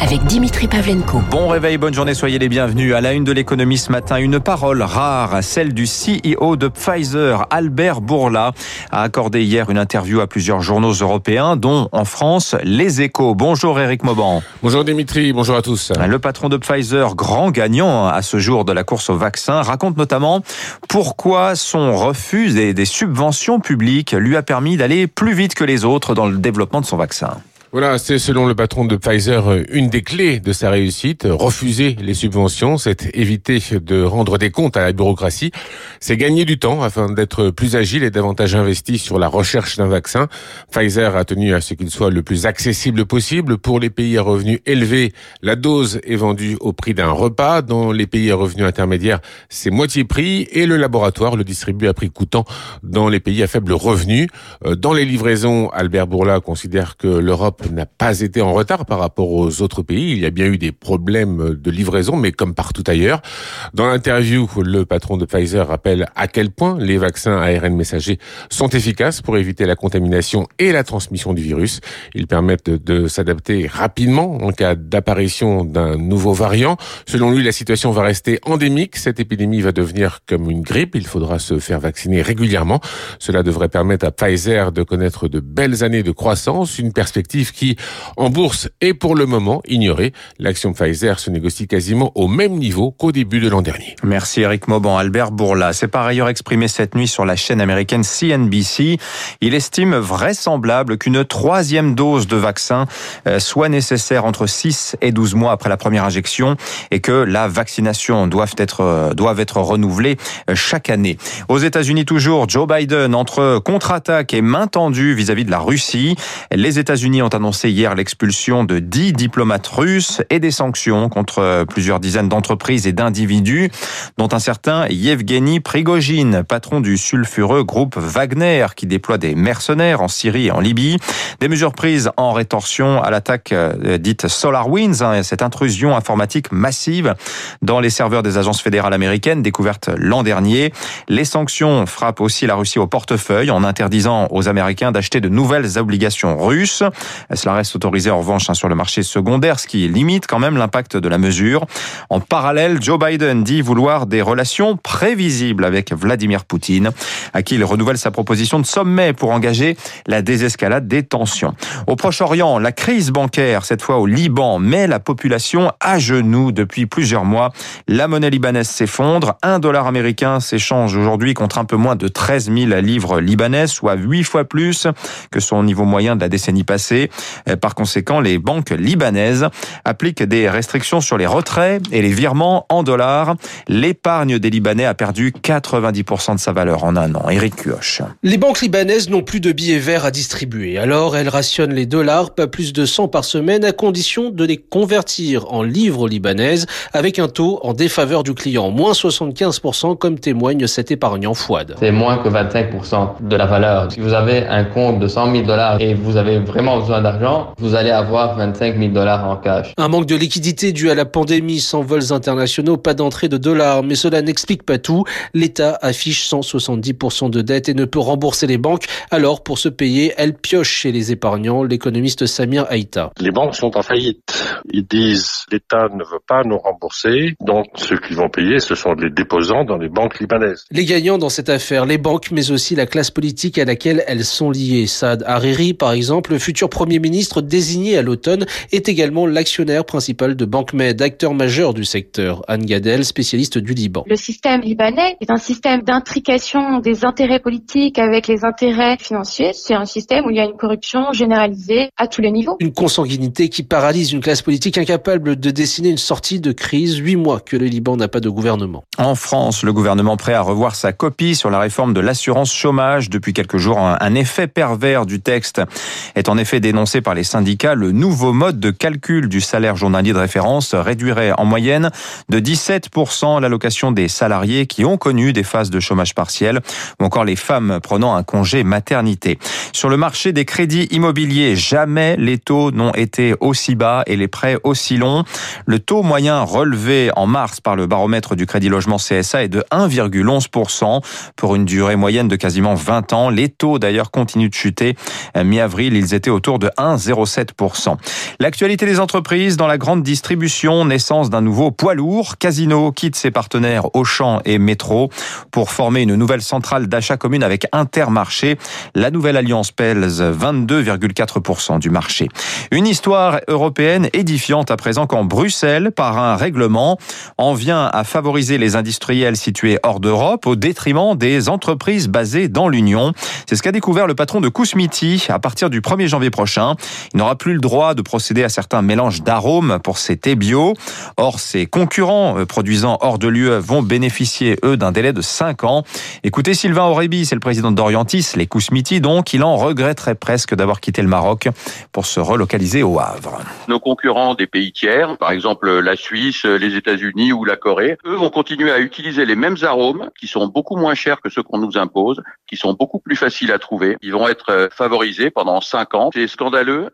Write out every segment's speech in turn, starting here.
avec Dimitri Pavlenko. Bon réveil, bonne journée, soyez les bienvenus. À la une de l'économie ce matin, une parole rare, celle du CEO de Pfizer, Albert Bourla, a accordé hier une interview à plusieurs journaux européens, dont en France, Les Échos. Bonjour Eric Mauban. Bonjour Dimitri, bonjour à tous. Le patron de Pfizer, grand gagnant à ce jour de la course au vaccin, raconte notamment pourquoi son refus des subventions publiques lui a permis d'aller plus vite que les autres dans le développement de son vaccin. Voilà, c'est selon le patron de Pfizer euh, une des clés de sa réussite. Refuser les subventions, c'est éviter de rendre des comptes à la bureaucratie. C'est gagner du temps afin d'être plus agile et davantage investi sur la recherche d'un vaccin. Pfizer a tenu à ce qu'il soit le plus accessible possible. Pour les pays à revenus élevés, la dose est vendue au prix d'un repas. Dans les pays à revenus intermédiaires, c'est moitié prix et le laboratoire le distribue à prix coûtant dans les pays à faible revenu. Euh, dans les livraisons, Albert Bourla considère que l'Europe n'a pas été en retard par rapport aux autres pays. Il y a bien eu des problèmes de livraison, mais comme partout ailleurs. Dans l'interview, le patron de Pfizer rappelle à quel point les vaccins ARN messagers sont efficaces pour éviter la contamination et la transmission du virus. Ils permettent de s'adapter rapidement en cas d'apparition d'un nouveau variant. Selon lui, la situation va rester endémique. Cette épidémie va devenir comme une grippe. Il faudra se faire vacciner régulièrement. Cela devrait permettre à Pfizer de connaître de belles années de croissance, une perspective qui, en bourse, est pour le moment ignorée. L'action Pfizer se négocie quasiment au même niveau qu'au début de l'an dernier. Merci Eric Mauban. Albert Bourla s'est par ailleurs exprimé cette nuit sur la chaîne américaine CNBC. Il estime vraisemblable qu'une troisième dose de vaccin euh, soit nécessaire entre 6 et 12 mois après la première injection et que la vaccination doit être, euh, doivent être renouvelée euh, chaque année. Aux États-Unis toujours, Joe Biden entre contre-attaque et main tendue vis-à-vis de la Russie. Les États-Unis ont annoncé hier l'expulsion de 10 diplomates russes et des sanctions contre plusieurs dizaines d'entreprises et d'individus, dont un certain Yevgeny Prigogine, patron du sulfureux groupe Wagner, qui déploie des mercenaires en Syrie et en Libye. Des mesures prises en rétorsion à l'attaque euh, dite SolarWinds, hein, cette intrusion informatique massive dans les serveurs des agences fédérales américaines découverte l'an dernier. Les sanctions frappent aussi la Russie au portefeuille en interdisant aux Américains d'acheter de nouvelles obligations russes. Cela reste autorisé en revanche hein, sur le marché secondaire, ce qui limite quand même l'impact de la mesure. En parallèle, Joe Biden dit vouloir des relations prévisibles avec Vladimir Poutine, à qui il renouvelle sa proposition de sommet pour engager la désescalade des tensions. Au Proche-Orient, la crise bancaire, cette fois au Liban, met la population à genoux depuis plusieurs mois. La monnaie libanaise s'effondre. Un dollar américain s'échange aujourd'hui contre un peu moins de 13 000 livres libanaises, soit huit fois plus que son niveau moyen de la décennie passée. Euh, par conséquent, les banques libanaises appliquent des restrictions sur les retraits et les virements en dollars. L'épargne des Libanais a perdu 90% de sa valeur en un an. Eric Cuoche. Les banques libanaises n'ont plus de billets verts à distribuer. Alors, elles rationnent les dollars, pas plus de 100 par semaine, à condition de les convertir en livres libanaises avec un taux en défaveur du client, moins 75% comme témoigne cet épargnant Fouad. C'est moins que 25% de la valeur. Si vous avez un compte de 100 000 dollars et vous avez vraiment besoin d'argent, vous allez avoir 25 000 dollars en cash. Un manque de liquidité dû à la pandémie sans vols internationaux, pas d'entrée de dollars, mais cela n'explique pas tout. L'État affiche 170% de dette et ne peut rembourser les banques. Alors, pour se payer, elle pioche chez les épargnants, l'économiste Samir Haïta. Les banques sont en faillite. Ils disent l'État ne veut pas nous rembourser, donc ceux qui vont payer, ce sont les déposants dans les banques libanaises. Les gagnants dans cette affaire, les banques, mais aussi la classe politique à laquelle elles sont liées. Saad Hariri, par exemple, le futur Premier ministre désigné à l'automne, est également l'actionnaire principal de Banque Med, acteur majeur du secteur. Anne Gadel, spécialiste du Liban. Le système libanais est un système d'intrication des intérêts politiques avec les intérêts financiers. C'est un système où il y a une corruption généralisée à tous les niveaux. Une consanguinité qui paralyse une classe politique incapable de dessiner une sortie de crise. Huit mois que le Liban n'a pas de gouvernement. En France, le gouvernement prêt à revoir sa copie sur la réforme de l'assurance chômage. Depuis quelques jours, un effet pervers du texte est en effet dénoncé par les syndicats. Le nouveau mode de calcul du salaire journalier de référence réduirait en moyenne de 17% l'allocation des salariés qui ont connu des phases de chômage partiel ou encore les femmes prenant un congé maternité. Sur le marché des crédits immobiliers, jamais les taux n'ont été aussi bas et les prêts aussi longs. Le taux moyen relevé en mars par le baromètre du crédit logement CSA est de 1,11% pour une durée moyenne de quasiment 20 ans. Les taux d'ailleurs continuent de chuter. Mi-avril, ils étaient autour de 1,07%. L'actualité des entreprises dans la grande distribution, naissance d'un nouveau poids lourd. Casino quitte ses partenaires Auchan et Métro pour former une nouvelle centrale d'achat commune avec Intermarché. La nouvelle alliance pèse 22,4% du marché. Une histoire européenne édifiante à présent quand Bruxelles, par un règlement, en vient à favoriser les industriels situés hors d'Europe au détriment des entreprises basées dans l'Union. C'est ce qu'a découvert le patron de Kousmiti à partir du 1er janvier prochain. Il n'aura plus le droit de procéder à certains mélanges d'arômes pour ses thés bio. Or, ses concurrents euh, produisant hors de l'UE vont bénéficier, eux, d'un délai de 5 ans. Écoutez Sylvain Aurébi, c'est le président d'Orientis, les Kousmiti donc, il en regretterait presque d'avoir quitté le Maroc pour se relocaliser au Havre. Nos concurrents des pays tiers, par exemple la Suisse, les États-Unis ou la Corée, eux vont continuer à utiliser les mêmes arômes qui sont beaucoup moins chers que ceux qu'on nous impose, qui sont beaucoup plus faciles à trouver. Ils vont être euh, favorisés pendant 5 ans. C'est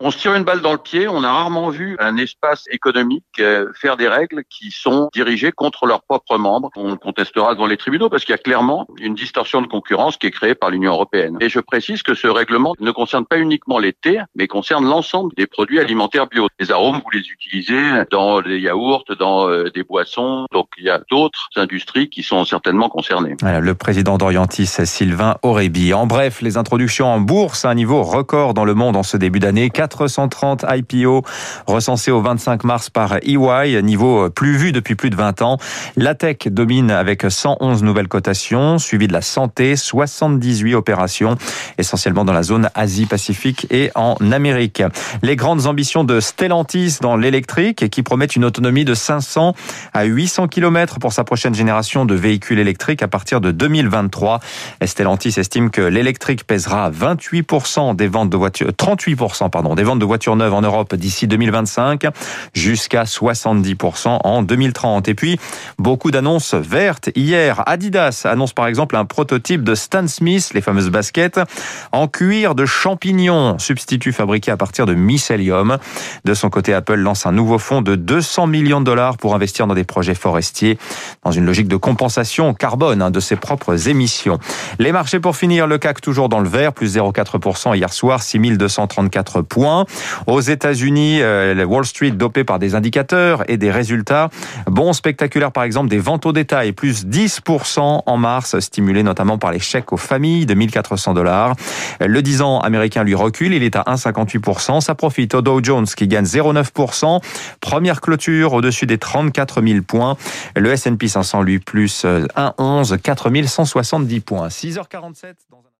On se tire une balle dans le pied. On a rarement vu un espace économique euh, faire des règles qui sont dirigées contre leurs propres membres. On contestera devant les tribunaux parce qu'il y a clairement une distorsion de concurrence qui est créée par l'Union européenne. Et je précise que ce règlement ne concerne pas uniquement les thés, mais concerne l'ensemble des produits alimentaires bio. Les arômes, vous les utilisez dans les yaourts, dans euh, des boissons. Donc il y a d'autres industries qui sont certainement concernées. Le président d'Orientis, Sylvain Aurébi. En bref, les introductions en bourse à un niveau record dans le monde en ce début d'année. 430 IPO recensés au 25 mars par EY, niveau plus vu depuis plus de 20 ans. La tech domine avec 111 nouvelles cotations, suivi de la santé, 78 opérations, essentiellement dans la zone Asie-Pacifique et en Amérique. Les grandes ambitions de Stellantis dans l'électrique qui promettent une autonomie de 500 à 800 km pour sa prochaine génération de véhicules électriques à partir de 2023. Stellantis estime que l'électrique pèsera 28% des ventes de voitures, 38% des ventes de voitures neuves en Europe d'ici 2025 jusqu'à 70% en 2030. Et puis, beaucoup d'annonces vertes. Hier, Adidas annonce par exemple un prototype de Stan Smith, les fameuses baskets, en cuir de champignons, substitut fabriqué à partir de mycélium. De son côté, Apple lance un nouveau fonds de 200 millions de dollars pour investir dans des projets forestiers dans une logique de compensation carbone hein, de ses propres émissions. Les marchés pour finir, le CAC toujours dans le vert, plus 0,4% hier soir, 6234 points. Aux États-Unis, euh, Wall Street dopé par des indicateurs et des résultats. Bon spectaculaire par exemple des ventes au détail, plus 10% en mars, stimulé notamment par les chèques aux familles de 1400 dollars. Le 10 ans américain lui recule, il est à 1,58%. Ça profite au Dow Jones qui gagne 0,9%. Première clôture au-dessus des 34 000 points. Le S&P 500 lui plus 1,11, 4170 points. 6h47 dans